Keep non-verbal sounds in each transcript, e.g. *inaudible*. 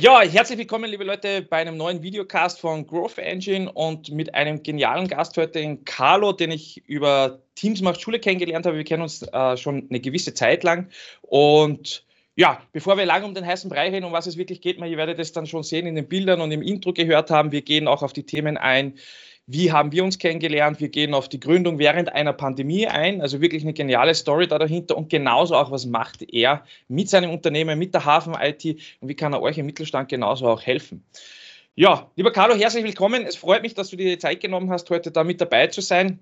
Ja, herzlich willkommen, liebe Leute, bei einem neuen Videocast von Growth Engine und mit einem genialen Gast heute, den Carlo, den ich über Teams macht Schule kennengelernt habe. Wir kennen uns äh, schon eine gewisse Zeit lang. Und ja, bevor wir lange um den heißen Brei reden, um was es wirklich geht, ihr werdet es dann schon sehen in den Bildern und im Intro gehört haben. Wir gehen auch auf die Themen ein, wie haben wir uns kennengelernt? Wir gehen auf die Gründung während einer Pandemie ein, also wirklich eine geniale Story da dahinter und genauso auch, was macht er mit seinem Unternehmen, mit der Hafen IT und wie kann er euch im Mittelstand genauso auch helfen. Ja, lieber Carlo, herzlich willkommen. Es freut mich, dass du dir die Zeit genommen hast, heute da mit dabei zu sein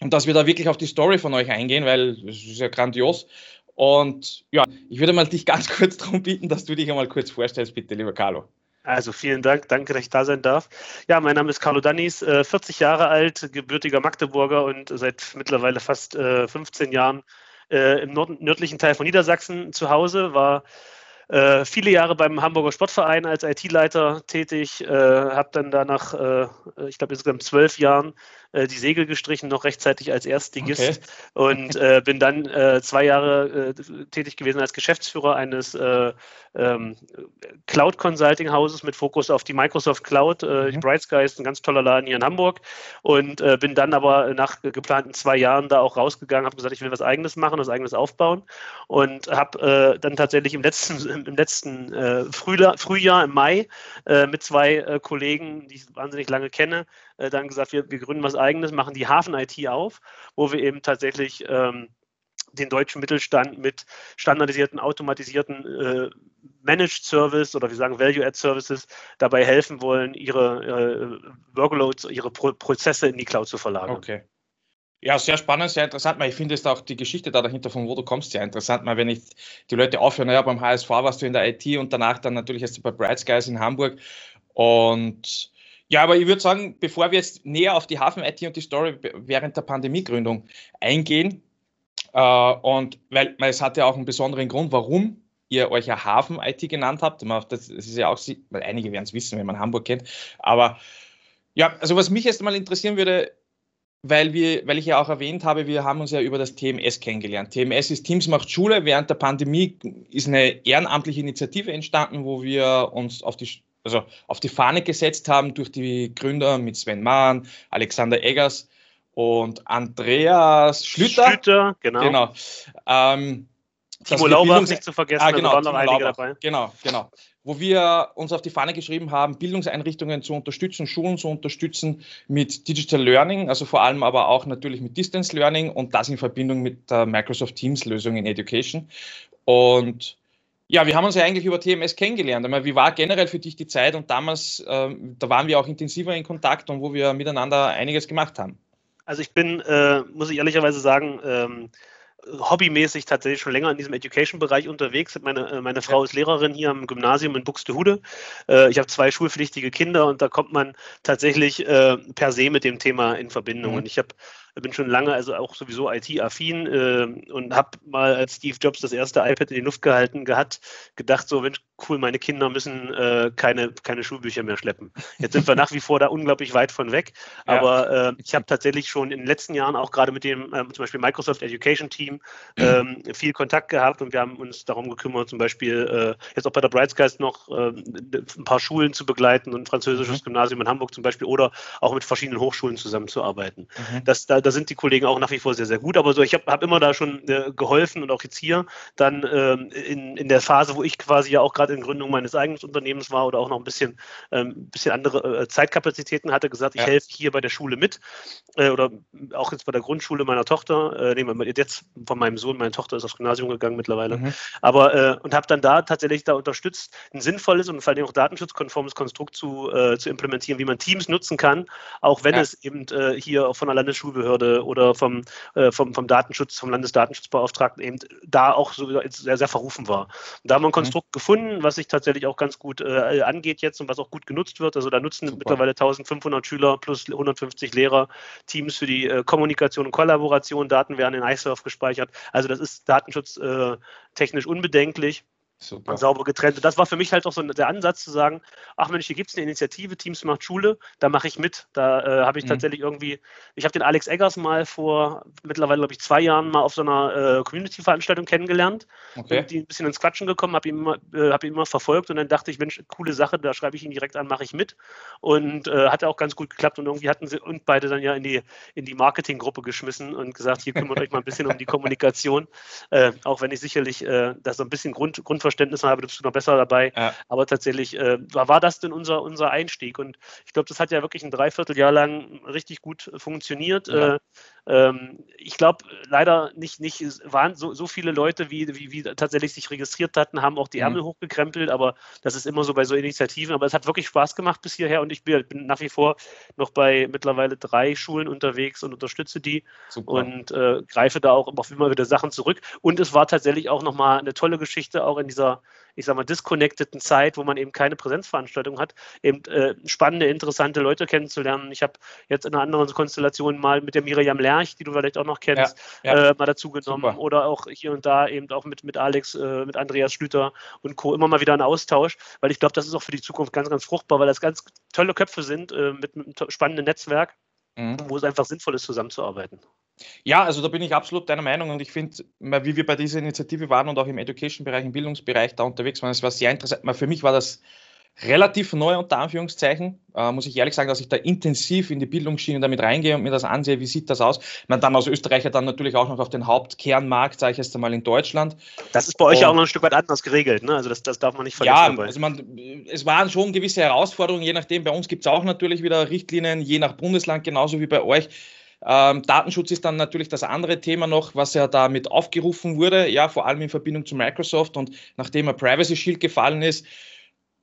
und dass wir da wirklich auf die Story von euch eingehen, weil es ist ja grandios. Und ja, ich würde mal dich *laughs* ganz kurz darum bitten, dass du dich einmal kurz vorstellst, bitte, lieber Carlo. Also vielen Dank, danke, dass ich da sein darf. Ja, mein Name ist Carlo Dannis, 40 äh, Jahre alt, gebürtiger Magdeburger und seit mittlerweile fast 15 äh, Jahren äh, im nördlichen Teil von Niedersachsen zu Hause, war viele Jahre beim Hamburger Sportverein als IT-Leiter tätig, habe dann danach, ich glaube insgesamt zwölf Jahren, äh, die Segel gestrichen, noch rechtzeitig als Erstligist okay. und äh, *laughs* bin dann äh, zwei Jahre tätig gewesen als Geschäftsführer eines ähm, Cloud Consulting Hauses mit Fokus auf die Microsoft Cloud. Mhm. Bright Sky ist ein ganz toller Laden hier in Hamburg und bin dann aber nach geplanten zwei Jahren da auch rausgegangen, habe gesagt, ich will was Eigenes machen, was Eigenes aufbauen und habe dann tatsächlich im letzten im, letzten äh, Frühjahr, Frühjahr, im Mai, äh, mit zwei äh, Kollegen, die ich wahnsinnig lange kenne, äh, dann gesagt, wir, wir gründen was Eigenes, machen die Hafen-IT auf, wo wir eben tatsächlich ähm, den deutschen Mittelstand mit standardisierten, automatisierten äh, Managed Service oder wir sagen Value-Add Services dabei helfen wollen, ihre äh, Workloads, ihre Pro Prozesse in die Cloud zu verlagern. Okay. Ja, sehr spannend, sehr interessant. Ich finde es auch die Geschichte da dahinter, von wo du kommst, sehr interessant. Mal, wenn ich die Leute aufhören, naja, beim HSV warst du in der IT und danach dann natürlich erst bei Bright Skies in Hamburg. Und ja, aber ich würde sagen, bevor wir jetzt näher auf die Hafen-IT und die Story während der Pandemiegründung eingehen, äh, und weil, es hat ja auch einen besonderen Grund, warum ihr euch ja Hafen-IT genannt habt. Das ist ja auch, weil einige werden es wissen, wenn man Hamburg kennt. Aber ja, also was mich erst mal interessieren würde, weil, wir, weil ich ja auch erwähnt habe, wir haben uns ja über das TMS kennengelernt. TMS ist Teams macht Schule. Während der Pandemie ist eine ehrenamtliche Initiative entstanden, wo wir uns auf die, also auf die Fahne gesetzt haben durch die Gründer mit Sven Mahn, Alexander Eggers und Andreas Schlüter. Schlüter, genau. genau. Ähm, Timo Laubach nicht zu vergessen, ah, genau, da waren noch einige Laubach. dabei. Genau, genau wo wir uns auf die Fahne geschrieben haben, Bildungseinrichtungen zu unterstützen, Schulen zu unterstützen mit Digital Learning, also vor allem aber auch natürlich mit Distance Learning und das in Verbindung mit der Microsoft Teams Lösung in Education. Und ja, wir haben uns ja eigentlich über TMS kennengelernt. wie war generell für dich die Zeit? Und damals, äh, da waren wir auch intensiver in Kontakt und wo wir miteinander einiges gemacht haben. Also ich bin, äh, muss ich ehrlicherweise sagen, ähm, hobbymäßig tatsächlich schon länger in diesem Education-Bereich unterwegs. Meine, äh, meine Frau ist Lehrerin hier am Gymnasium in Buxtehude. Äh, ich habe zwei schulpflichtige Kinder und da kommt man tatsächlich äh, per se mit dem Thema in Verbindung. Mhm. Und ich habe bin schon lange also auch sowieso IT-affin äh, und habe mal, als Steve Jobs das erste iPad in die Luft gehalten hat, gedacht, so, wenn cool, meine Kinder müssen äh, keine, keine Schulbücher mehr schleppen. Jetzt sind wir nach wie vor da unglaublich weit von weg, ja. aber äh, ich habe tatsächlich schon in den letzten Jahren auch gerade mit dem ähm, zum Beispiel Microsoft Education Team ähm, viel Kontakt gehabt und wir haben uns darum gekümmert, zum Beispiel äh, jetzt auch bei der Bright Skies noch ähm, ein paar Schulen zu begleiten und ein französisches mhm. Gymnasium in Hamburg zum Beispiel oder auch mit verschiedenen Hochschulen zusammenzuarbeiten. Mhm. Das, da, da sind die Kollegen auch nach wie vor sehr, sehr gut. Aber so, ich habe hab immer da schon äh, geholfen und auch jetzt hier dann ähm, in, in der Phase, wo ich quasi ja auch gerade in Gründung meines eigenen Unternehmens war oder auch noch ein bisschen, ähm, bisschen andere äh, Zeitkapazitäten hatte, gesagt, ich ja. helfe hier bei der Schule mit äh, oder auch jetzt bei der Grundschule meiner Tochter, äh, wir jetzt von meinem Sohn, meine Tochter ist aufs Gymnasium gegangen mittlerweile, mhm. aber äh, und habe dann da tatsächlich da unterstützt, ein sinnvolles und vor allem auch datenschutzkonformes Konstrukt zu, äh, zu implementieren, wie man Teams nutzen kann, auch wenn ja. es eben äh, hier von der Landesschulbehörde oder vom, äh, vom, vom Datenschutz, vom Landesdatenschutzbeauftragten eben da auch so sehr, sehr verrufen war. Und da haben wir ein mhm. Konstrukt mhm. gefunden, Was sich tatsächlich auch ganz gut äh, angeht jetzt und was auch gut genutzt wird. Also da nutzen Super. mittlerweile 1500 Schüler plus 150 Lehrer Teams für die äh, Kommunikation und Kollaboration. Daten werden in iSurf gespeichert. Also das ist datenschutztechnisch unbedenklich. Super. und sauber getrennt. Und das war für mich halt auch so der Ansatz zu sagen, ach Mensch, hier gibt es eine Initiative, Teams macht Schule, da mache ich mit. Da äh, habe ich mhm. tatsächlich irgendwie, ich habe den Alex Eggers mal vor mittlerweile, glaube ich, zwei Jahren mal auf so einer äh, Community-Veranstaltung kennengelernt. Okay. Bin die ein bisschen ins Quatschen gekommen, habe ihn, immer, äh, hab ihn immer verfolgt und dann dachte ich, Mensch, coole Sache, da schreibe ich ihn direkt an, mache ich mit. Und äh, hat auch ganz gut geklappt und irgendwie hatten sie und beide dann ja in die, in die Marketinggruppe geschmissen und gesagt, hier kümmert euch mal ein bisschen um die Kommunikation. *laughs* Äh, auch wenn ich sicherlich äh, da so ein bisschen Grund, Grundverständnis Verständnis habe, bist du noch besser dabei. Ja. Aber tatsächlich äh, war das denn unser, unser Einstieg. Und ich glaube, das hat ja wirklich ein Dreivierteljahr lang richtig gut funktioniert. Ja. Äh, ähm, ich glaube, leider nicht, nicht waren so, so viele Leute, wie, wie, wie tatsächlich sich registriert hatten, haben auch die Ärmel mhm. hochgekrempelt, aber das ist immer so bei so Initiativen. Aber es hat wirklich Spaß gemacht bis hierher und ich bin, bin nach wie vor noch bei mittlerweile drei Schulen unterwegs und unterstütze die Super. und äh, greife da auch immer wieder Sachen zurück. Und es war tatsächlich auch nochmal eine tolle Geschichte, auch in dieser ich sag mal, disconnecteden Zeit, wo man eben keine Präsenzveranstaltung hat, eben äh, spannende, interessante Leute kennenzulernen. Ich habe jetzt in einer anderen Konstellation mal mit der Miriam Lerch, die du vielleicht auch noch kennst, ja, ja. Äh, mal dazu genommen. Super. Oder auch hier und da eben auch mit, mit Alex, äh, mit Andreas Schlüter und Co. immer mal wieder ein Austausch, weil ich glaube, das ist auch für die Zukunft ganz, ganz fruchtbar, weil das ganz tolle Köpfe sind äh, mit, mit einem spannenden Netzwerk, mhm. wo es einfach sinnvoll ist, zusammenzuarbeiten. Ja, also da bin ich absolut deiner Meinung und ich finde, wie wir bei dieser Initiative waren und auch im Education-Bereich, im Bildungsbereich da unterwegs waren, es war sehr interessant. Für mich war das relativ neu unter Anführungszeichen. Äh, muss ich ehrlich sagen, dass ich da intensiv in die Bildungsschiene damit reingehe und mir das ansehe, wie sieht das aus. Man dann als Österreicher dann natürlich auch noch auf den Hauptkernmarkt, sage ich jetzt einmal in Deutschland. Das ist bei euch ja auch noch ein Stück weit anders geregelt, ne? Also das, das darf man nicht vergessen. Ja, dabei. also man, es waren schon gewisse Herausforderungen, je nachdem. Bei uns gibt es auch natürlich wieder Richtlinien, je nach Bundesland, genauso wie bei euch. Ähm, Datenschutz ist dann natürlich das andere Thema noch, was ja damit aufgerufen wurde, ja, vor allem in Verbindung zu Microsoft und nachdem ein Privacy Shield gefallen ist.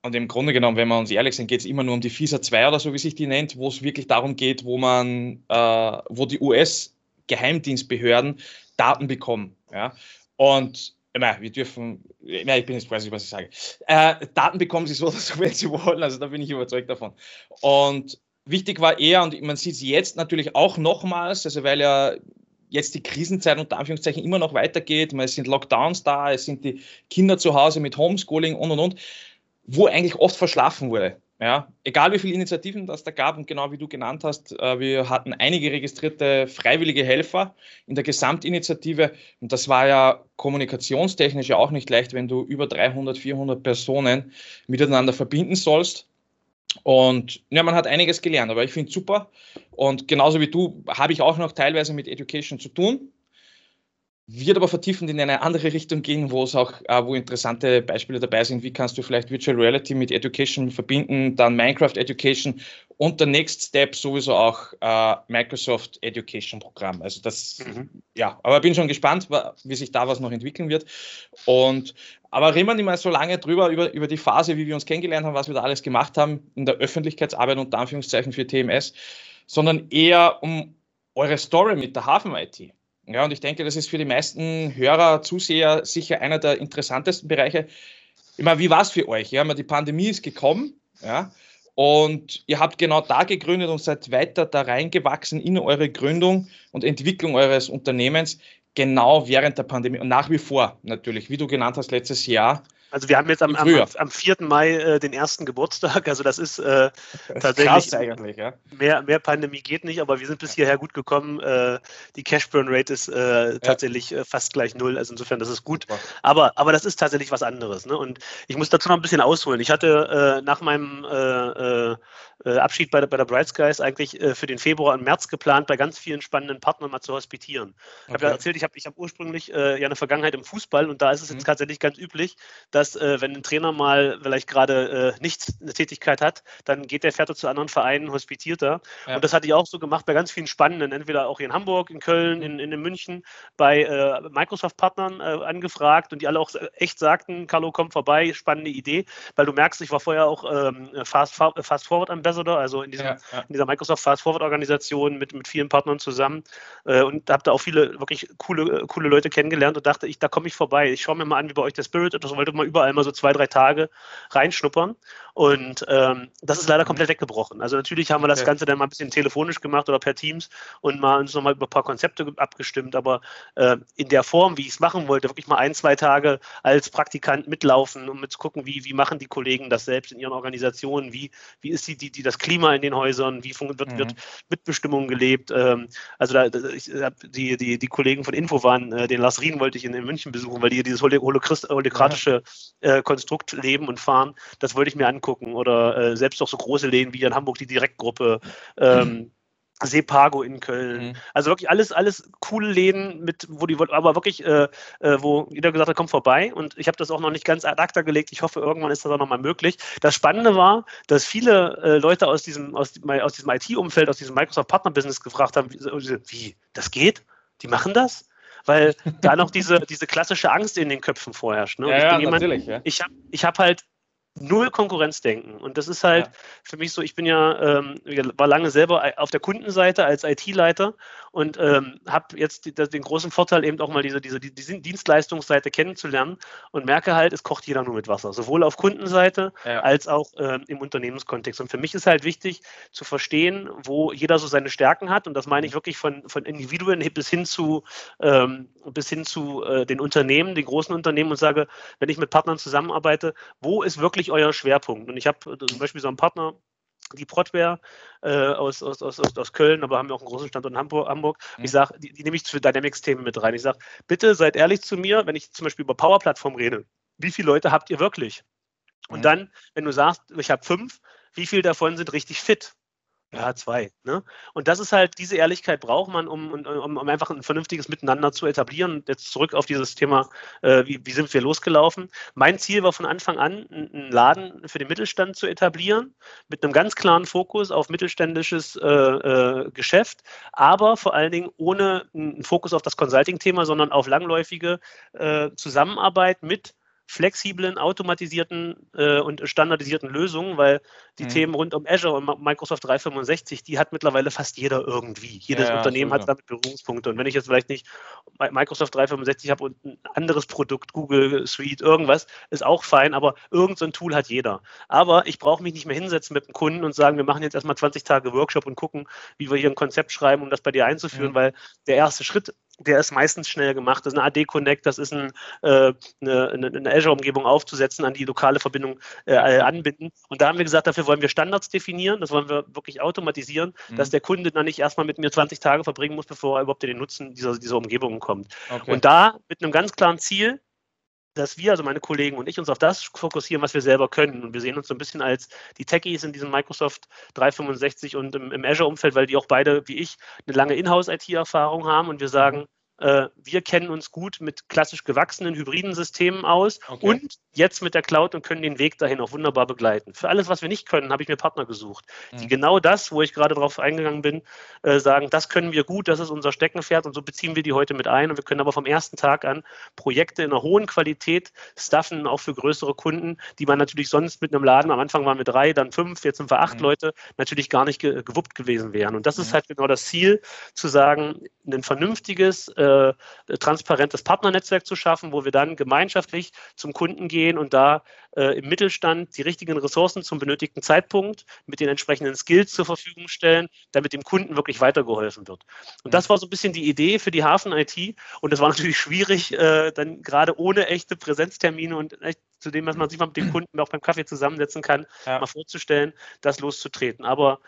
Und im Grunde genommen, wenn wir uns ehrlich sind, geht es immer nur um die FISA 2 oder so, wie sich die nennt, wo es wirklich darum geht, wo man, äh, wo die US-Geheimdienstbehörden Daten bekommen. Ja? Und wir dürfen, ich bin jetzt weiß nicht, was ich sage. Äh, Daten bekommen sie so oder so, *laughs* wenn sie wollen, also da bin ich überzeugt davon. Und Wichtig war eher, und man sieht es jetzt natürlich auch nochmals, also weil ja jetzt die Krisenzeit unter Anführungszeichen immer noch weitergeht, es sind Lockdowns da, es sind die Kinder zu Hause mit Homeschooling und und und, wo eigentlich oft verschlafen wurde. Ja, egal wie viele Initiativen das da gab und genau wie du genannt hast, äh, wir hatten einige registrierte freiwillige Helfer in der Gesamtinitiative und das war ja kommunikationstechnisch ja auch nicht leicht, wenn du über 300, 400 Personen miteinander verbinden sollst und ja, man hat einiges gelernt, aber ich finde es super. Und genauso wie du habe ich auch noch teilweise mit Education zu tun wird aber vertiefend in eine andere Richtung gehen, wo es auch, äh, wo interessante Beispiele dabei sind. Wie kannst du vielleicht Virtual Reality mit Education verbinden, dann Minecraft Education und der Next Step sowieso auch äh, Microsoft Education Programm. Also das, mhm. ja, aber bin schon gespannt, wie sich da was noch entwickeln wird. Und aber reden wir nicht mal so lange drüber, über, über die Phase, wie wir uns kennengelernt haben, was wir da alles gemacht haben in der Öffentlichkeitsarbeit unter Anführungszeichen für TMS, sondern eher um eure Story mit der Hafen IT. Ja, und ich denke, das ist für die meisten Hörer, Zuseher sicher einer der interessantesten Bereiche. Ich meine, wie war es für euch? Ja, die Pandemie ist gekommen, ja, und ihr habt genau da gegründet und seid weiter da reingewachsen in eure Gründung und Entwicklung eures Unternehmens, genau während der Pandemie und nach wie vor natürlich, wie du genannt hast, letztes Jahr also wir haben jetzt am, am, am 4. Mai äh, den ersten Geburtstag, also das ist äh, tatsächlich eigentlich, ja. mehr, mehr Pandemie geht nicht, aber wir sind bis hierher gut gekommen. Äh, die Cash Burn Rate ist äh, tatsächlich ja. Äh, fast gleich null, also insofern das ist gut. Aber, aber das ist tatsächlich was anderes. Ne? Und ich muss dazu noch ein bisschen ausholen. Ich hatte äh, nach meinem äh, Abschied bei der, bei der Bright Skies eigentlich äh, für den Februar und März geplant, bei ganz vielen spannenden Partnern mal zu hospitieren. Ich habe ja erzählt, ich habe ich hab ursprünglich äh, ja eine Vergangenheit im Fußball und da ist es mhm. jetzt tatsächlich ganz üblich, dass äh, wenn ein Trainer mal vielleicht gerade äh, nicht eine Tätigkeit hat, dann geht der, fährt er zu anderen Vereinen, hospitiert er. Ja. Und das hatte ich auch so gemacht bei ganz vielen spannenden, entweder auch in Hamburg, in Köln, in, in, in München, bei Microsoft-Partnern angefragt und die alle auch echt sagten, Carlo, komm vorbei, spannende Idee, weil du merkst, ich war vorher auch ähm, Fast, Fast Forward am Ambassador, also in, diesem, ja, ja. in dieser Microsoft Fast Forward Organisation mit, mit vielen Partnern zusammen äh, und habe da auch viele wirklich coole, coole Leute kennengelernt und dachte, ich, da komme ich vorbei. Ich schaue mir mal an, wie bei euch der Spirit ist, wollte mal überall mal so zwei, drei Tage reinschnuppern. Und ähm, das ist leider komplett weggebrochen. Also natürlich haben wir das Ganze dann mal ein bisschen telefonisch gemacht oder per Teams und mal uns nochmal über ein paar Konzepte abgestimmt, aber äh, in der Form, wie ich es machen wollte, wirklich mal ein, zwei Tage als Praktikant mitlaufen, um mit zu gucken, wie, wie machen die Kollegen das selbst in ihren Organisationen, wie, wie ist die, die, die das Klima in den Häusern, wie wird, mhm. wird Mitbestimmung gelebt. Ähm, also da, ich, die, die, die Kollegen von Info waren, äh, den Lars Rien wollte ich in, in, München besuchen, weil die dieses holokratische äh, Konstrukt leben und fahren. Das wollte ich mir angucken oder äh, selbst auch so große Läden wie in Hamburg die Direktgruppe. Ähm, *laughs* Sepago in Köln. Mhm. Also wirklich alles, alles coole Läden mit, wo die, aber wirklich, äh, äh, wo jeder gesagt hat, komm vorbei. Und ich habe das auch noch nicht ganz ad acta gelegt. Ich hoffe, irgendwann ist das auch nochmal möglich. Das Spannende war, dass viele äh, Leute aus diesem, aus, aus diesem IT-Umfeld, aus diesem Microsoft Partner Business gefragt haben, wie, das geht? Die machen das? Weil *laughs* da noch diese, diese klassische Angst in den Köpfen vorherrscht. Ne? Ja, ich ja, jemand, ja. ich habe ich hab halt null Konkurrenzdenken. Und das ist halt ja. für mich so, ich bin ja, ähm, war lange selber auf der Kundenseite als IT-Leiter und ähm, habe jetzt die, den großen Vorteil, eben auch mal diese, diese, diese Dienstleistungsseite kennenzulernen und merke halt, es kocht jeder nur mit Wasser, sowohl auf Kundenseite ja. als auch ähm, im Unternehmenskontext. Und für mich ist halt wichtig zu verstehen, wo jeder so seine Stärken hat. Und das meine ich mhm. wirklich von, von Individuen bis hin zu, ähm, bis hin zu äh, den Unternehmen, den großen Unternehmen und sage, wenn ich mit Partnern zusammenarbeite, wo ist wirklich wirklich euer Schwerpunkt? Und ich habe äh, zum Beispiel so einen Partner, die Protware äh, aus, aus, aus, aus Köln, aber haben wir auch einen großen Standort in Hamburg. Hamburg. Mhm. Ich sage, die, die nehme ich für Dynamics-Themen mit rein. Ich sage, bitte seid ehrlich zu mir, wenn ich zum Beispiel über Power-Plattform rede. Wie viele Leute habt ihr wirklich? Und mhm. dann, wenn du sagst, ich habe fünf, wie viele davon sind richtig fit? Ja, zwei. Ne? Und das ist halt, diese Ehrlichkeit braucht man, um, um, um einfach ein vernünftiges Miteinander zu etablieren. Und jetzt zurück auf dieses Thema, äh, wie, wie sind wir losgelaufen? Mein Ziel war von Anfang an, einen Laden für den Mittelstand zu etablieren, mit einem ganz klaren Fokus auf mittelständisches äh, äh, Geschäft, aber vor allen Dingen ohne einen Fokus auf das Consulting-Thema, sondern auf langläufige äh, Zusammenarbeit mit flexiblen, automatisierten äh, und standardisierten Lösungen, weil die mhm. Themen rund um Azure und Microsoft 365, die hat mittlerweile fast jeder irgendwie. Jedes ja, Unternehmen hat damit Berührungspunkte. Und wenn ich jetzt vielleicht nicht Microsoft 365 habe und ein anderes Produkt, Google Suite, irgendwas, ist auch fein, aber irgendein so Tool hat jeder. Aber ich brauche mich nicht mehr hinsetzen mit dem Kunden und sagen, wir machen jetzt erstmal 20 Tage Workshop und gucken, wie wir hier ein Konzept schreiben, um das bei dir einzuführen, mhm. weil der erste Schritt der ist meistens schnell gemacht. Das ist eine AD Connect, das ist ein, äh, eine, eine Azure-Umgebung aufzusetzen, an die lokale Verbindung äh, anbinden. Und da haben wir gesagt, dafür wollen wir Standards definieren, das wollen wir wirklich automatisieren, mhm. dass der Kunde dann nicht erstmal mit mir 20 Tage verbringen muss, bevor er überhaupt in den Nutzen dieser, dieser Umgebung kommt. Okay. Und da mit einem ganz klaren Ziel, dass wir, also meine Kollegen und ich, uns auf das fokussieren, was wir selber können. Und wir sehen uns so ein bisschen als die Techies in diesem Microsoft 365 und im, im Azure-Umfeld, weil die auch beide, wie ich, eine lange Inhouse-IT-Erfahrung haben und wir sagen. Äh, wir kennen uns gut mit klassisch gewachsenen hybriden Systemen aus okay. und jetzt mit der Cloud und können den Weg dahin auch wunderbar begleiten. Für alles, was wir nicht können, habe ich mir Partner gesucht, mhm. die genau das, wo ich gerade drauf eingegangen bin, äh, sagen, das können wir gut, das ist unser Steckenpferd und so beziehen wir die heute mit ein und wir können aber vom ersten Tag an Projekte in einer hohen Qualität staffen, auch für größere Kunden, die man natürlich sonst mit einem Laden, am Anfang waren wir drei, dann fünf, jetzt sind wir acht mhm. Leute, natürlich gar nicht ge gewuppt gewesen wären. Und das mhm. ist halt genau das Ziel, zu sagen, ein vernünftiges, äh, äh, transparentes Partnernetzwerk zu schaffen, wo wir dann gemeinschaftlich zum Kunden gehen und da äh, im Mittelstand die richtigen Ressourcen zum benötigten Zeitpunkt mit den entsprechenden Skills zur Verfügung stellen, damit dem Kunden wirklich weitergeholfen wird. Und das war so ein bisschen die Idee für die Hafen-IT. Und das war natürlich schwierig, äh, dann gerade ohne echte Präsenztermine und echt zu dem, was man sich mal mit dem Kunden auch beim Kaffee zusammensetzen kann, ja. mal vorzustellen, das loszutreten. Aber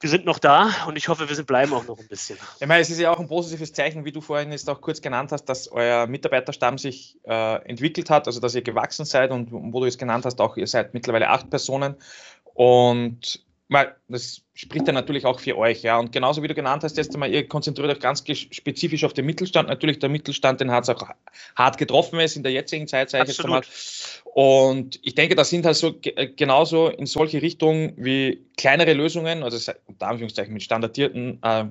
wir sind noch da und ich hoffe, wir sind, bleiben auch noch ein bisschen. Ich meine, es ist ja auch ein positives Zeichen, wie du vorhin jetzt auch kurz genannt hast, dass euer Mitarbeiterstamm sich äh, entwickelt hat, also dass ihr gewachsen seid und wo du es genannt hast, auch ihr seid mittlerweile acht Personen und mal, das spricht ja natürlich auch für euch, ja. Und genauso wie du genannt hast, jetzt einmal, ihr konzentriert euch ganz spezifisch auf den Mittelstand. Natürlich, der Mittelstand, den hat es auch hart getroffen ist in der jetzigen Zeit, sage ich jetzt einmal. Und ich denke, das sind halt so genauso in solche Richtungen wie kleinere Lösungen, also unter Anführungszeichen mit standardierten äh,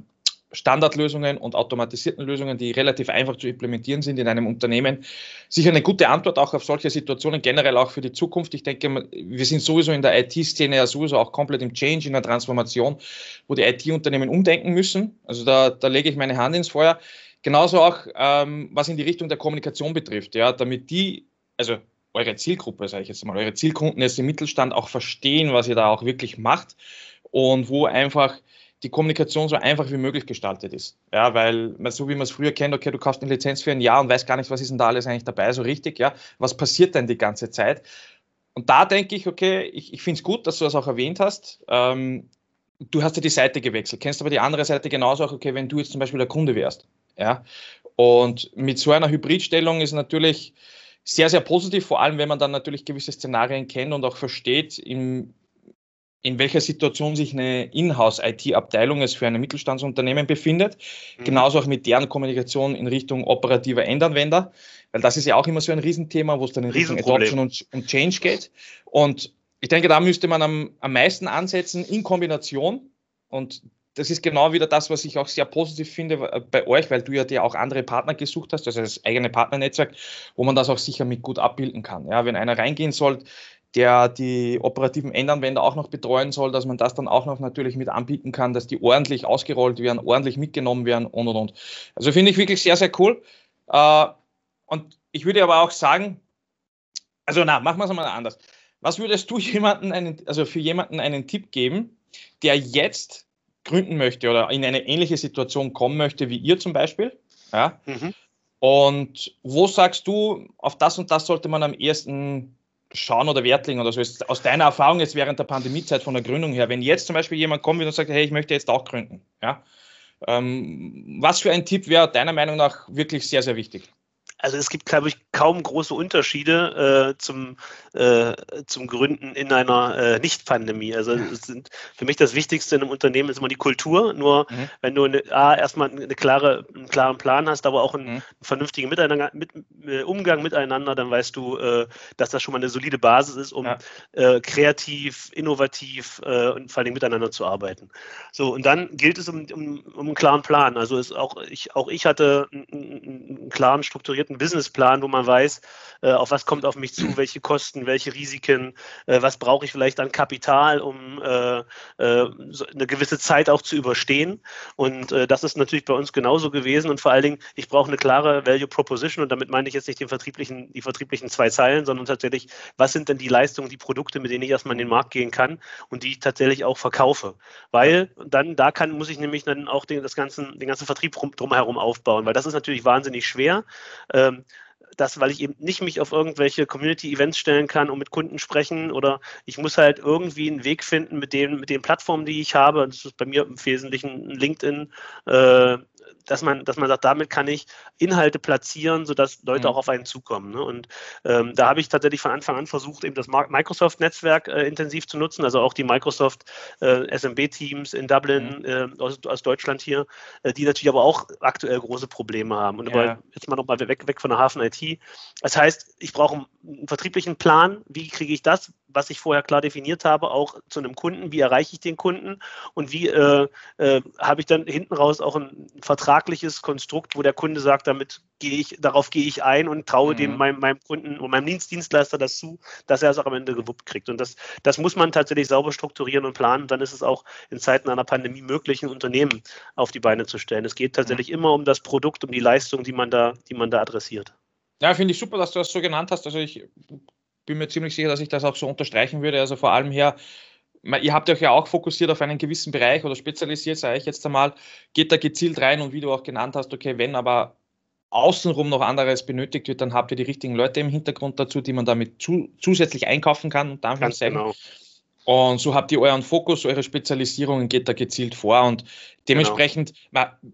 Standardlösungen und automatisierten Lösungen, die relativ einfach zu implementieren sind in einem Unternehmen, sicher eine gute Antwort auch auf solche Situationen, generell auch für die Zukunft. Ich denke, wir sind sowieso in der IT-Szene ja sowieso auch komplett im Change, in der Transformation, wo die IT-Unternehmen umdenken müssen. Also da, da lege ich meine Hand ins Feuer. Genauso auch, ähm, was in die Richtung der Kommunikation betrifft, ja, damit die, also eure Zielgruppe, sage ich jetzt mal, eure Zielkunden jetzt im Mittelstand auch verstehen, was ihr da auch wirklich macht und wo einfach die Kommunikation so einfach wie möglich gestaltet ist. Ja, weil so wie man es früher kennt, okay, du kaufst eine Lizenz für ein Jahr und weißt gar nicht, was ist denn da alles eigentlich dabei, so richtig, ja, was passiert denn die ganze Zeit? Und da denke ich, okay, ich, ich finde es gut, dass du das auch erwähnt hast. Ähm, du hast ja die Seite gewechselt, kennst aber die andere Seite genauso auch, okay, wenn du jetzt zum Beispiel der Kunde wärst. Ja, und mit so einer Hybridstellung ist natürlich sehr, sehr positiv, vor allem wenn man dann natürlich gewisse Szenarien kennt und auch versteht, im, in welcher Situation sich eine Inhouse-IT-Abteilung es für ein Mittelstandsunternehmen befindet. Mhm. Genauso auch mit deren Kommunikation in Richtung operativer Endanwender, weil das ist ja auch immer so ein Riesenthema, wo es dann in Richtung Adoption und, und, Change geht. Und ich denke, da müsste man am, am meisten ansetzen in Kombination. Und das ist genau wieder das, was ich auch sehr positiv finde bei euch, weil du ja dir auch andere Partner gesucht hast, also das eigene Partnernetzwerk, wo man das auch sicher mit gut abbilden kann. Ja, wenn einer reingehen soll, der die operativen Endanwender auch noch betreuen soll, dass man das dann auch noch natürlich mit anbieten kann, dass die ordentlich ausgerollt werden, ordentlich mitgenommen werden und und und. Also finde ich wirklich sehr, sehr cool. Äh, und ich würde aber auch sagen, also na, machen wir es mal anders. Was würdest du *laughs* jemanden einen, also für jemanden einen Tipp geben, der jetzt gründen möchte oder in eine ähnliche Situation kommen möchte wie ihr zum Beispiel? Ja. Mhm. Und wo sagst du, auf das und das sollte man am ersten schauen oder Wert legen oder so ist aus deiner Erfahrung jetzt während der Pandemiezeit von der Gründung her, wenn jetzt zum Beispiel jemand kommt und sagt, hey, ich möchte jetzt auch gründen, ja, ähm, was für ein Tipp wäre deiner Meinung nach wirklich sehr, sehr wichtig? Also es gibt, glaube ich, kaum große Unterschiede äh, zum, äh, zum Gründen in einer äh, Nicht-Pandemie. Also sind für mich das Wichtigste in einem Unternehmen ist immer die Kultur. Nur mhm. wenn du eine, A, erstmal eine klare, einen klaren Plan hast, aber auch einen, mhm. vernünftigen Miteinander, mit, äh, Umgang miteinander, dann weißt du, äh, dass das schon mal eine solide Basis ist, um ja. Äh, kreativ, innovativ und vor allem miteinander zu arbeiten. So, und dann gilt es um, um, um einen klaren Plan. Also ist auch, ich, auch ich hatte einen, einen klaren, strukturierten einen Businessplan, wo man weiß, äh, auf was kommt auf mich zu, welche Kosten, welche Risiken, äh, was brauche ich vielleicht an Kapital, um äh, eine gewisse Zeit auch zu überstehen. Und das ist natürlich bei uns genauso gewesen. Und vor allen Dingen, ich brauche eine klare Value Proposition. Und damit meine ich jetzt nicht den vertrieblichen, die vertrieblichen zwei Zeilen, sondern tatsächlich, was sind denn die Leistungen, die Produkte, mit denen ich erstmal in den Markt gehen kann und die ich tatsächlich auch verkaufe. Weil dann, da kann, muss ich nämlich dann auch den, das ganzen, den ganzen Vertrieb drumherum aufbauen, weil das ist natürlich wahnsinnig schwer. Äh, ähm, das, weil ich eben nicht mich auf irgendwelche Community-Events stellen kann und mit Kunden sprechen oder ich muss halt irgendwie einen Weg finden mit den, mit den Plattformen, die ich habe. Das ist bei mir im Wesentlichen LinkedIn, äh, dass man, dass man sagt, damit kann ich Inhalte platzieren, sodass Leute mhm. auch auf einen zukommen. Ne? Und ähm, da habe ich tatsächlich von Anfang an versucht, eben das Microsoft-Netzwerk äh, intensiv zu nutzen, also auch die Microsoft äh, SMB-Teams in Dublin mhm. äh, aus, aus, Deutschland hier, äh, die natürlich aber auch aktuell große Probleme haben. Und ja. jetzt mal nochmal weg, weg von der Hafen IT. Das heißt, ich brauche einen vertrieblichen Plan. Wie kriege ich das? Was ich vorher klar definiert habe, auch zu einem Kunden, wie erreiche ich den Kunden und wie äh, äh, habe ich dann hinten raus auch ein vertragliches Konstrukt, wo der Kunde sagt, damit gehe ich, darauf gehe ich ein und traue mhm. dem meinem, meinem Kunden und meinem Dienstleister das zu, dass er es auch am Ende gewuppt kriegt. Und das, das muss man tatsächlich sauber strukturieren und planen. Und dann ist es auch in Zeiten einer Pandemie möglich, ein Unternehmen auf die Beine zu stellen. Es geht tatsächlich mhm. immer um das Produkt, um die Leistung, die man da, die man da adressiert. Ja, finde ich super, dass du das so genannt hast. Also ich bin mir ziemlich sicher, dass ich das auch so unterstreichen würde. Also vor allem her, ihr habt euch ja auch fokussiert auf einen gewissen Bereich oder spezialisiert, sage ich jetzt einmal, geht da gezielt rein und wie du auch genannt hast, okay, wenn aber außenrum noch anderes benötigt wird, dann habt ihr die richtigen Leute im Hintergrund dazu, die man damit zu, zusätzlich einkaufen kann. Und Ganz genau. Und so habt ihr euren Fokus, eure Spezialisierungen geht da gezielt vor und dementsprechend, genau. man,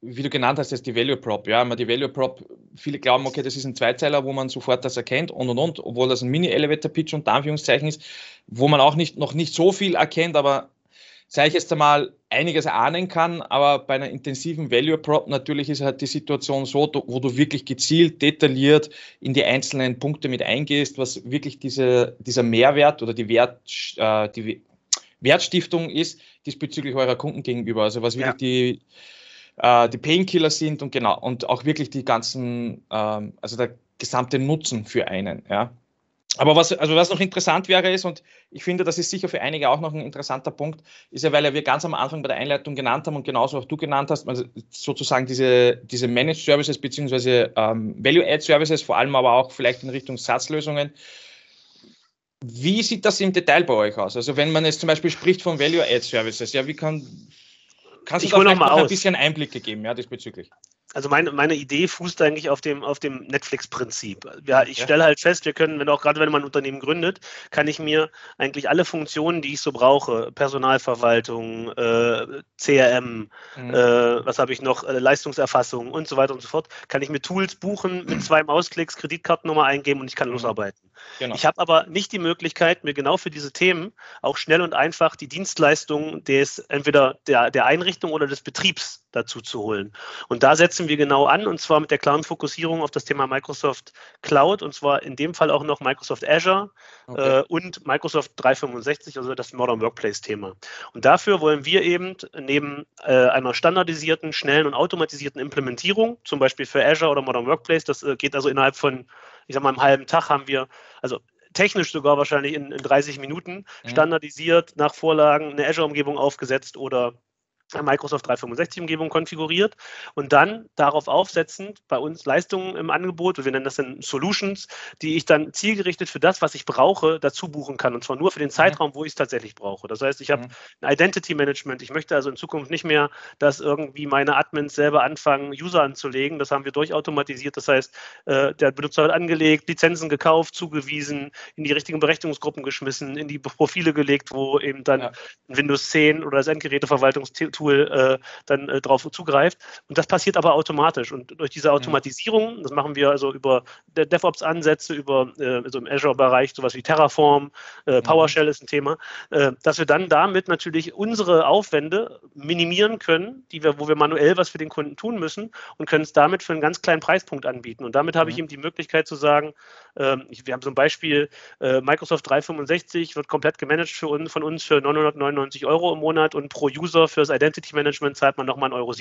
wie du genannt hast, ist die Value Prop. Ja, die Value Prop, viele glauben, okay, das ist ein Zweizeiler, wo man sofort das erkennt und und und, obwohl das ein Mini-Elevator-Pitch unter Anführungszeichen ist, wo man auch nicht, noch nicht so viel erkennt, aber sage ich jetzt einmal, einiges ahnen kann, aber bei einer intensiven Value Prop natürlich ist halt die Situation so, wo du wirklich gezielt, detailliert in die einzelnen Punkte mit eingehst, was wirklich diese, dieser Mehrwert oder die, Wert, äh, die Wertstiftung ist diesbezüglich eurer Kunden gegenüber. Also was wirklich ja. die äh, die Painkiller sind und genau, und auch wirklich die ganzen, ähm, also der gesamte Nutzen für einen, ja. Aber was, also was noch interessant wäre ist, und ich finde, das ist sicher für einige auch noch ein interessanter Punkt, ist ja, weil ja wir ganz am Anfang bei der Einleitung genannt haben und genauso auch du genannt hast, also sozusagen diese, diese Managed Services beziehungsweise ähm, Value-Add Services, vor allem aber auch vielleicht in Richtung Satzlösungen. Wie sieht das im Detail bei euch aus? Also wenn man jetzt zum Beispiel spricht von Value-Add Services, ja, wie kann, kannst du ich da vielleicht noch, noch ein bisschen Einblicke geben, ja, diesbezüglich? Also meine, meine Idee fußt eigentlich auf dem, auf dem Netflix-Prinzip. Ja, ich stelle halt fest, wir können, wenn auch gerade wenn man ein Unternehmen gründet, kann ich mir eigentlich alle Funktionen, die ich so brauche, Personalverwaltung, äh, CRM, mhm. äh, was habe ich noch, äh, Leistungserfassung und so weiter und so fort, kann ich mir Tools buchen, mit zwei Mausklicks Kreditkartennummer eingeben und ich kann mhm. losarbeiten. Genau. Ich habe aber nicht die Möglichkeit, mir genau für diese Themen auch schnell und einfach die Dienstleistungen des entweder der, der Einrichtung oder des Betriebs dazu zu holen. Und da setzen wir genau an, und zwar mit der klaren Fokussierung auf das Thema Microsoft Cloud, und zwar in dem Fall auch noch Microsoft Azure okay. äh, und Microsoft 365, also das Modern Workplace-Thema. Und dafür wollen wir eben neben äh, einer standardisierten, schnellen und automatisierten Implementierung, zum Beispiel für Azure oder Modern Workplace, das äh, geht also innerhalb von, ich sag mal, einem halben Tag haben wir, also technisch sogar wahrscheinlich in, in 30 Minuten, mhm. standardisiert nach Vorlagen eine Azure-Umgebung aufgesetzt oder Microsoft 365-Umgebung konfiguriert und dann darauf aufsetzend bei uns Leistungen im Angebot, wir nennen das dann Solutions, die ich dann zielgerichtet für das, was ich brauche, dazu buchen kann. Und zwar nur für den mhm. Zeitraum, wo ich es tatsächlich brauche. Das heißt, ich habe mhm. ein Identity Management. Ich möchte also in Zukunft nicht mehr, dass irgendwie meine Admins selber anfangen, User anzulegen. Das haben wir durchautomatisiert. Das heißt, äh, der Benutzer wird angelegt, Lizenzen gekauft, zugewiesen, in die richtigen Berechtigungsgruppen geschmissen, in die Profile gelegt, wo eben dann ja. Windows 10 oder das Endgeräteverwaltungstool Tool äh, dann äh, drauf zugreift. Und das passiert aber automatisch. Und durch diese Automatisierung, das machen wir also über DevOps-Ansätze, über äh, also im Azure-Bereich sowas wie Terraform, äh, PowerShell ist ein Thema, äh, dass wir dann damit natürlich unsere Aufwände minimieren können, die wir, wo wir manuell was für den Kunden tun müssen und können es damit für einen ganz kleinen Preispunkt anbieten. Und damit habe ich ihm die Möglichkeit zu sagen, ähm, wir haben so ein Beispiel, äh, Microsoft 365 wird komplett gemanagt für uns, von uns für 999 Euro im Monat und pro User für das Identity Identity Management zahlt man nochmal 1,70 Euro.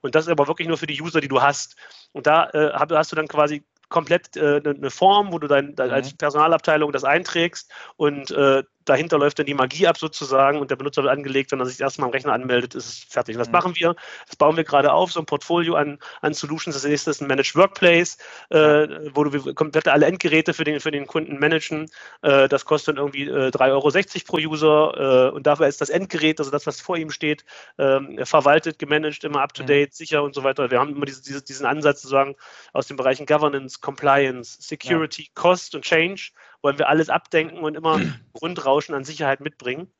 Und das ist aber wirklich nur für die User, die du hast. Und da äh, hast du dann quasi komplett äh, eine Form, wo du dann, dann mhm. als Personalabteilung das einträgst und äh, dahinter läuft dann die Magie ab sozusagen und der Benutzer wird angelegt, wenn er sich erstmal am Rechner anmeldet, ist es fertig. Was mhm. machen wir? Das bauen wir gerade auf, so ein Portfolio an, an Solutions. Das nächste ist ein Managed Workplace, äh, wo du komplett alle Endgeräte für den, für den Kunden managen. Äh, das kostet dann irgendwie äh, 3,60 Euro pro User äh, und dafür ist das Endgerät, also das, was vor ihm steht, ähm, verwaltet, gemanagt, immer up-to-date, mhm. sicher und so weiter. Wir haben immer diese, diese, diesen Ansatz sozusagen aus den Bereichen Governance, Compliance, Security, ja. Cost und Change wollen wir alles abdenken und immer *clears throat* Grundrauschen an Sicherheit mitbringen.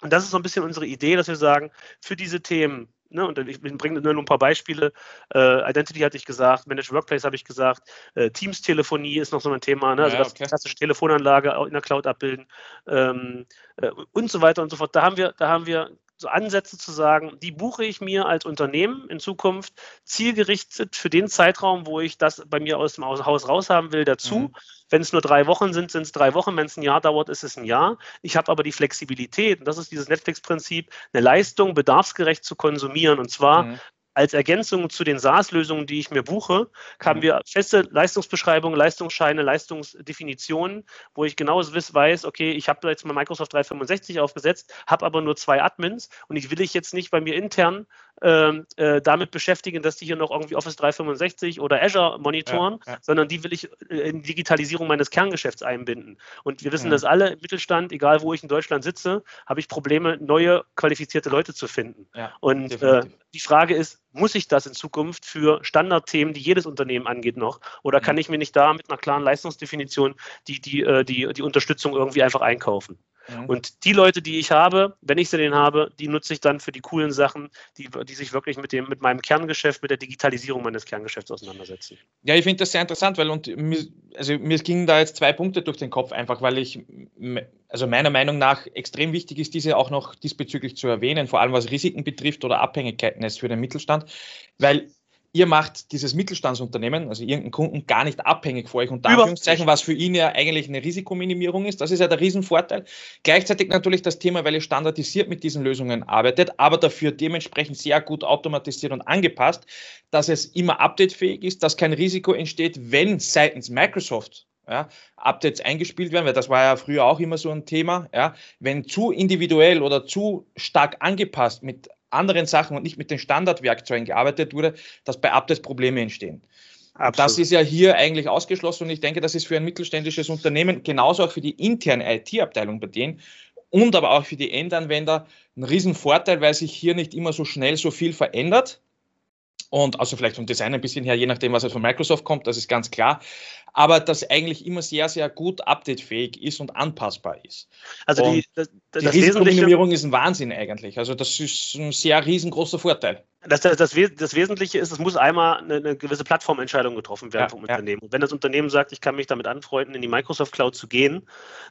Und das ist so ein bisschen unsere Idee, dass wir sagen, für diese Themen, ne, und ich bringe nur ein paar Beispiele, äh, Identity hatte ich gesagt, Managed Workplace habe ich gesagt, äh, Teams-Telefonie ist noch so ein Thema, ne, also ja, okay. das klassische Telefonanlage in der Cloud abbilden ähm, äh, und so weiter und so fort. Da haben wir, da haben wir so Ansätze zu sagen, die buche ich mir als Unternehmen in Zukunft zielgerichtet für den Zeitraum, wo ich das bei mir aus dem Haus raus haben will, dazu. Mhm. Wenn es nur drei Wochen sind, sind es drei Wochen. Wenn es ein Jahr dauert, ist es ein Jahr. Ich habe aber die Flexibilität, und das ist dieses Netflix-Prinzip, eine Leistung bedarfsgerecht zu konsumieren. Und zwar mhm als Ergänzung zu den SaaS-Lösungen, die ich mir buche, haben mhm. wir feste Leistungsbeschreibungen, Leistungsscheine, Leistungsdefinitionen, wo ich genau weiß, okay, ich habe jetzt mal Microsoft 365 aufgesetzt, habe aber nur zwei Admins und ich will ich jetzt nicht bei mir intern ähm, äh, damit beschäftigen, dass die hier noch irgendwie Office 365 oder Azure monitoren, ja, ja. sondern die will ich äh, in Digitalisierung meines Kerngeschäfts einbinden. Und wir wissen ja. dass alle im Mittelstand, egal wo ich in Deutschland sitze, habe ich Probleme, neue qualifizierte Leute zu finden. und äh, die Frage ist, muss ich das in Zukunft für Standardthemen, die jedes Unternehmen angeht, noch? Oder kann mhm. ich mir nicht da mit einer klaren Leistungsdefinition die, die, äh, die, die Unterstützung irgendwie einfach einkaufen? Mhm. Und die Leute, die ich habe, wenn ich sie denn habe, die nutze ich dann für die coolen Sachen, die, die sich wirklich mit, dem, mit meinem Kerngeschäft, mit der Digitalisierung meines Kerngeschäfts auseinandersetzen. Ja, ich finde das sehr interessant, weil und mir, also mir gingen da jetzt zwei Punkte durch den Kopf, einfach weil ich, also meiner Meinung nach extrem wichtig ist, diese auch noch diesbezüglich zu erwähnen, vor allem was Risiken betrifft oder Abhängigkeiten ist für den Mittelstand, weil ihr macht dieses Mittelstandsunternehmen, also irgendeinen Kunden, gar nicht abhängig vor euch, unter Anführungszeichen, was für ihn ja eigentlich eine Risikominimierung ist. Das ist ja der Riesenvorteil. Gleichzeitig natürlich das Thema, weil ihr standardisiert mit diesen Lösungen arbeitet, aber dafür dementsprechend sehr gut automatisiert und angepasst, dass es immer updatefähig ist, dass kein Risiko entsteht, wenn seitens Microsoft ja, Updates eingespielt werden, weil das war ja früher auch immer so ein Thema. Ja, wenn zu individuell oder zu stark angepasst mit anderen Sachen und nicht mit den Standardwerkzeugen gearbeitet wurde, dass bei Updates Probleme entstehen. Das ist ja hier eigentlich ausgeschlossen und ich denke, das ist für ein mittelständisches Unternehmen, genauso auch für die interne IT-Abteilung bei denen und aber auch für die Endanwender ein Riesenvorteil, weil sich hier nicht immer so schnell so viel verändert. Und also vielleicht vom Design ein bisschen her, je nachdem, was halt von Microsoft kommt, das ist ganz klar. Aber das eigentlich immer sehr, sehr gut updatefähig ist und anpassbar ist. Also die, das, das die Risikominimierung ist ein Wahnsinn eigentlich. Also das ist ein sehr riesengroßer Vorteil. Das, das, das, das, Wesentliche ist, es muss einmal eine, eine gewisse Plattformentscheidung getroffen werden ja, vom Unternehmen. Und wenn das Unternehmen sagt, ich kann mich damit anfreunden, in die Microsoft Cloud zu gehen,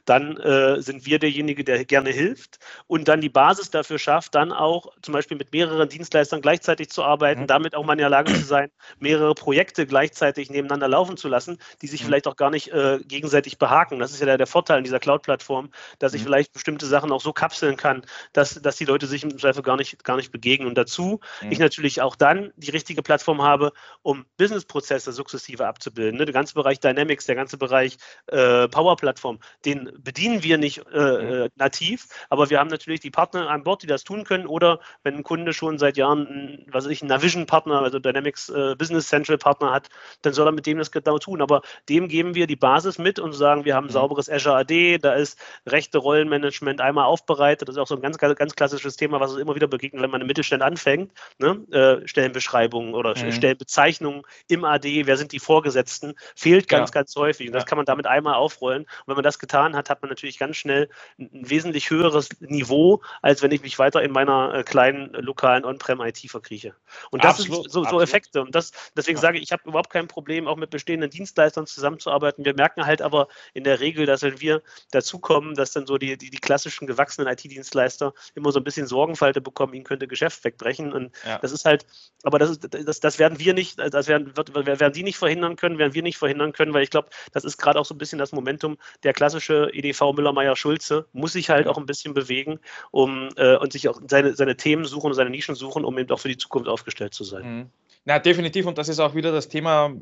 dann äh, sind wir derjenige, der gerne hilft und dann die Basis dafür schafft, dann auch zum Beispiel mit mehreren Dienstleistern gleichzeitig zu arbeiten, mhm. damit auch mal in der Lage zu sein, mehrere Projekte gleichzeitig nebeneinander laufen zu lassen, die sich mhm. vielleicht auch gar nicht äh, gegenseitig behaken. Das ist ja der, der Vorteil in dieser Cloud-Plattform, dass ich mhm. vielleicht bestimmte Sachen auch so kapseln kann, dass, dass die Leute sich im Zweifel gar nicht, gar nicht begegnen. Und dazu, ich natürlich auch dann die richtige Plattform habe, um Businessprozesse sukzessive abzubilden. Ne? Der ganze Bereich Dynamics, der ganze Bereich äh, Power-Plattform, den bedienen wir nicht äh. Äh, nativ, aber wir haben natürlich die Partner an Bord, die das tun können. Oder wenn ein Kunde schon seit Jahren, was weiß ich, einen Navision-Partner, also Dynamics äh, Business Central-Partner hat, dann soll er mit dem das genau tun. Aber dem geben wir die Basis mit und sagen, wir haben ein mhm. sauberes Azure AD, da ist rechte Rollenmanagement einmal aufbereitet. Das ist auch so ein ganz, ganz klassisches Thema, was uns immer wieder begegnet, wenn man im Mittelstand anfängt. Ne? Äh, Stellenbeschreibungen oder mhm. Stellenbezeichnungen im AD, wer sind die Vorgesetzten, fehlt ganz, ja. ganz häufig. Und das ja. kann man damit einmal aufrollen. Und wenn man das getan hat, hat man natürlich ganz schnell ein wesentlich höheres Niveau, als wenn ich mich weiter in meiner äh, kleinen äh, lokalen On-Prem-IT verkrieche. Und das absolut, sind so, so Effekte. Und das, deswegen ja. sage ich, ich habe überhaupt kein Problem, auch mit bestehenden Dienstleistern zusammenzuarbeiten. Wir merken halt aber in der Regel, dass wenn wir dazukommen, dass dann so die, die, die klassischen gewachsenen IT-Dienstleister immer so ein bisschen Sorgenfalte bekommen, ihnen könnte Geschäft wegbrechen. Und ja. das ist halt, aber das, ist, das, das werden wir nicht, das werden, wird, werden die nicht verhindern können, werden wir nicht verhindern können, weil ich glaube, das ist gerade auch so ein bisschen das Momentum, der klassische EDV Müller-Meyer-Schulze muss sich halt auch ein bisschen bewegen um, äh, und sich auch seine, seine Themen suchen und seine Nischen suchen, um eben auch für die Zukunft aufgestellt zu sein. Mhm. Na, definitiv. Und das ist auch wieder das Thema,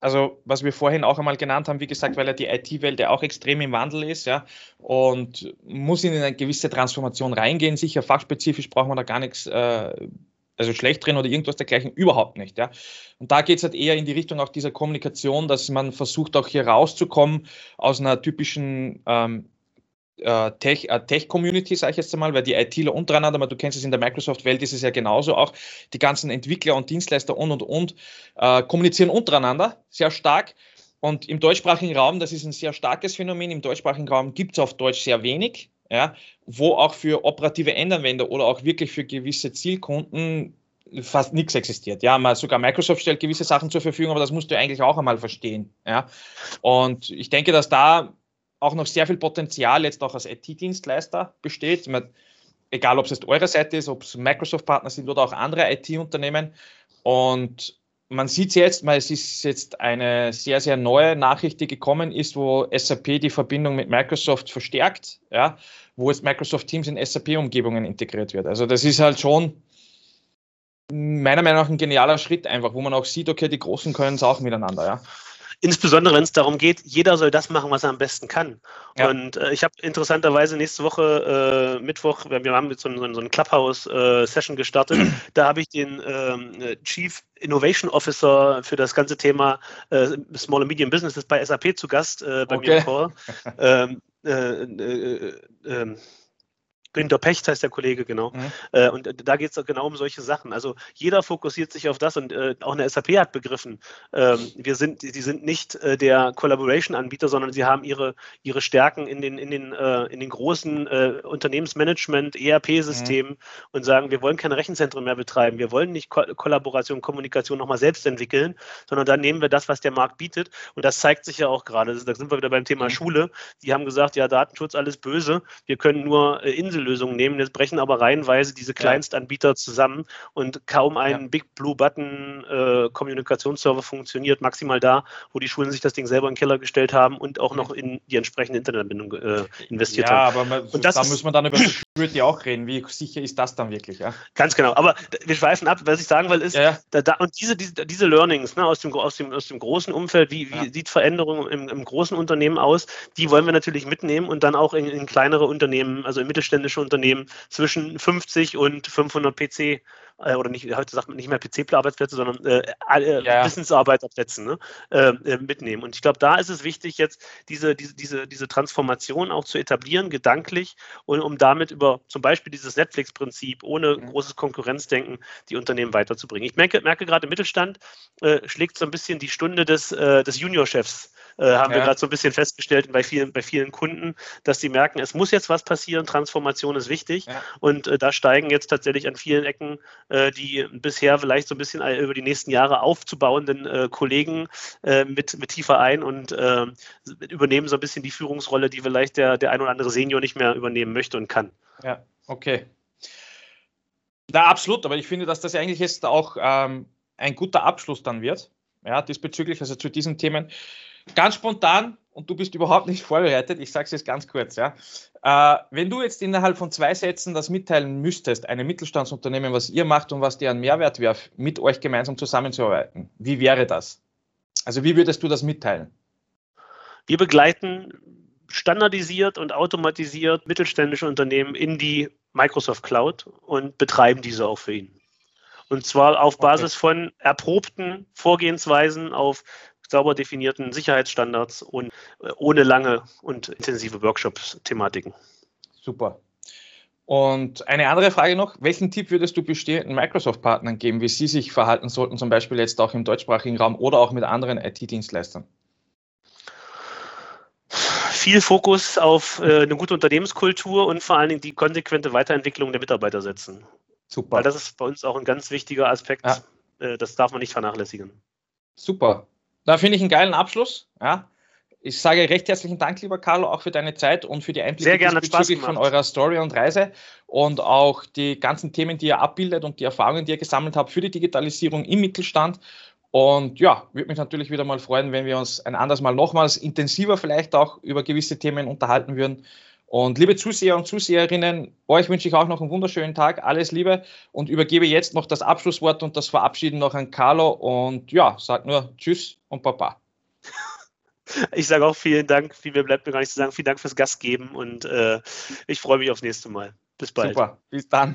also was wir vorhin auch einmal genannt haben, wie gesagt, weil ja die IT-Welt ja auch extrem im Wandel ist, ja, und muss in eine gewisse Transformation reingehen. Sicher fachspezifisch braucht man da gar nichts, äh, also schlecht drin oder irgendwas dergleichen, überhaupt nicht, ja. Und da geht es halt eher in die Richtung auch dieser Kommunikation, dass man versucht auch hier rauszukommen aus einer typischen ähm, äh, Tech, äh, Tech-Community, sage ich jetzt einmal, weil die ITler untereinander, aber du kennst es in der Microsoft-Welt, ist es ja genauso auch, die ganzen Entwickler und Dienstleister und und und äh, kommunizieren untereinander sehr stark. Und im deutschsprachigen Raum, das ist ein sehr starkes Phänomen, im deutschsprachigen Raum gibt es auf Deutsch sehr wenig, ja, wo auch für operative Endanwender oder auch wirklich für gewisse Zielkunden fast nichts existiert. Ja, mal sogar Microsoft stellt gewisse Sachen zur Verfügung, aber das musst du eigentlich auch einmal verstehen. Ja, und ich denke, dass da auch noch sehr viel Potenzial jetzt auch als IT-Dienstleister besteht. Meine, egal, ob es jetzt eure Seite ist, ob es Microsoft-Partner sind oder auch andere IT-Unternehmen. Und man sieht es jetzt, weil es ist jetzt eine sehr, sehr neue Nachricht, die gekommen ist, wo SAP die Verbindung mit Microsoft verstärkt, ja, wo jetzt Microsoft Teams in SAP-Umgebungen integriert wird. Also das ist halt schon meiner Meinung nach ein genialer Schritt einfach, wo man auch sieht, okay, die Großen können es auch miteinander, ja. Insbesondere wenn es darum geht, jeder soll das machen, was er am besten kann. Ja. Und äh, ich habe interessanterweise nächste Woche, äh, Mittwoch, wir, wir haben jetzt so, so, so eine Clubhouse-Session äh, gestartet. *clears throat* da habe ich den ähm, Chief Innovation Officer für das ganze Thema äh, Small and Medium Businesses bei SAP zu Gast äh, bei okay. mir im Call. ähm, äh, ähm, Günter Pecht heißt der Kollege, genau. Mhm. Äh, und da geht es genau um solche Sachen. Also jeder fokussiert sich auf das und äh, auch eine SAP hat begriffen, ähm, wir sind, die sind nicht äh, der Collaboration-Anbieter, sondern sie haben ihre, ihre Stärken in den, in den, äh, in den großen äh, Unternehmensmanagement, ERP-Systemen mhm. und sagen, wir wollen keine Rechenzentren mehr betreiben, wir wollen nicht Ko Kollaboration, Kommunikation nochmal selbst entwickeln, sondern dann nehmen wir das, was der Markt bietet. Und das zeigt sich ja auch gerade. Da sind wir wieder beim Thema mhm. Schule. Die haben gesagt, ja, Datenschutz alles böse, wir können nur äh, Insel Lösungen nehmen, jetzt brechen aber reihenweise diese Kleinstanbieter zusammen und kaum ein ja. Big Blue Button äh, Kommunikationsserver funktioniert, maximal da, wo die Schulen sich das Ding selber in den Keller gestellt haben und auch noch in die entsprechende Internetanbindung äh, investiert ja, haben. Ja, aber man, da muss man dann über Security auch reden. Wie sicher ist das dann wirklich? Ja? Ganz genau. Aber wir schweifen ab. Was ich sagen will, ist, ja, Da, da, und diese, diese, diese Learnings ne, aus, dem, aus, dem, aus dem großen Umfeld, wie, wie sieht Veränderung im, im großen Unternehmen aus, die wollen wir natürlich mitnehmen und dann auch in, in kleinere Unternehmen, also in mittelständische Unternehmen zwischen 50 und 500 PC äh, oder nicht, heute sagt man nicht mehr PC-Arbeitsplätze, sondern äh, äh, ja. Wissensarbeiterplätze ne, äh, äh, mitnehmen. Und ich glaube, da ist es wichtig, jetzt diese, diese, diese, diese Transformation auch zu etablieren, gedanklich, und um damit über zum Beispiel dieses Netflix-Prinzip ohne mhm. großes Konkurrenzdenken die Unternehmen weiterzubringen. Ich merke, merke gerade im Mittelstand äh, schlägt so ein bisschen die Stunde des, des Juniorchefs äh, haben ja. wir gerade so ein bisschen festgestellt bei vielen, bei vielen Kunden, dass sie merken, es muss jetzt was passieren, Transformation ist wichtig. Ja. Und äh, da steigen jetzt tatsächlich an vielen Ecken äh, die bisher vielleicht so ein bisschen über die nächsten Jahre aufzubauenden äh, Kollegen äh, mit, mit tiefer ein und äh, übernehmen so ein bisschen die Führungsrolle, die vielleicht der, der ein oder andere Senior nicht mehr übernehmen möchte und kann. Ja, okay. Na, absolut, aber ich finde, dass das eigentlich jetzt auch ähm, ein guter Abschluss dann wird. Ja, diesbezüglich, also zu diesen Themen ganz spontan und du bist überhaupt nicht vorbereitet, ich sage es jetzt ganz kurz, ja. Äh, wenn du jetzt innerhalb von zwei Sätzen das mitteilen müsstest, einem Mittelstandsunternehmen, was ihr macht und was dir ein Mehrwert wäre, mit euch gemeinsam zusammenzuarbeiten, wie wäre das? Also wie würdest du das mitteilen? Wir begleiten standardisiert und automatisiert mittelständische Unternehmen in die Microsoft Cloud und betreiben diese auch für ihn. Und zwar auf Basis okay. von erprobten Vorgehensweisen, auf sauber definierten Sicherheitsstandards und äh, ohne lange und intensive Workshops-Thematiken. Super. Und eine andere Frage noch, welchen Tipp würdest du bestehenden Microsoft-Partnern geben, wie sie sich verhalten sollten, zum Beispiel jetzt auch im deutschsprachigen Raum oder auch mit anderen IT-Dienstleistern? Viel Fokus auf äh, eine gute Unternehmenskultur und vor allen Dingen die konsequente Weiterentwicklung der Mitarbeiter setzen. Super. Weil das ist bei uns auch ein ganz wichtiger Aspekt. Ja. Äh, das darf man nicht vernachlässigen. Super. Da finde ich einen geilen Abschluss. Ja. Ich sage recht herzlichen Dank, lieber Carlo, auch für deine Zeit und für die Einblicke bezüglich von eurer Story und Reise und auch die ganzen Themen, die ihr abbildet und die Erfahrungen, die ihr gesammelt habt für die Digitalisierung im Mittelstand. Und ja, würde mich natürlich wieder mal freuen, wenn wir uns ein anderes Mal nochmals intensiver vielleicht auch über gewisse Themen unterhalten würden. Und liebe Zuseher und Zuseherinnen, euch wünsche ich auch noch einen wunderschönen Tag. Alles Liebe und übergebe jetzt noch das Abschlusswort und das Verabschieden noch an Carlo. Und ja, sag nur Tschüss und Papa. *laughs* Ich sage auch vielen Dank. Viel mehr bleibt mir gar nicht zu sagen. Vielen Dank fürs Gastgeben und äh, ich freue mich aufs nächste Mal. Bis bald. Super. Bis dann.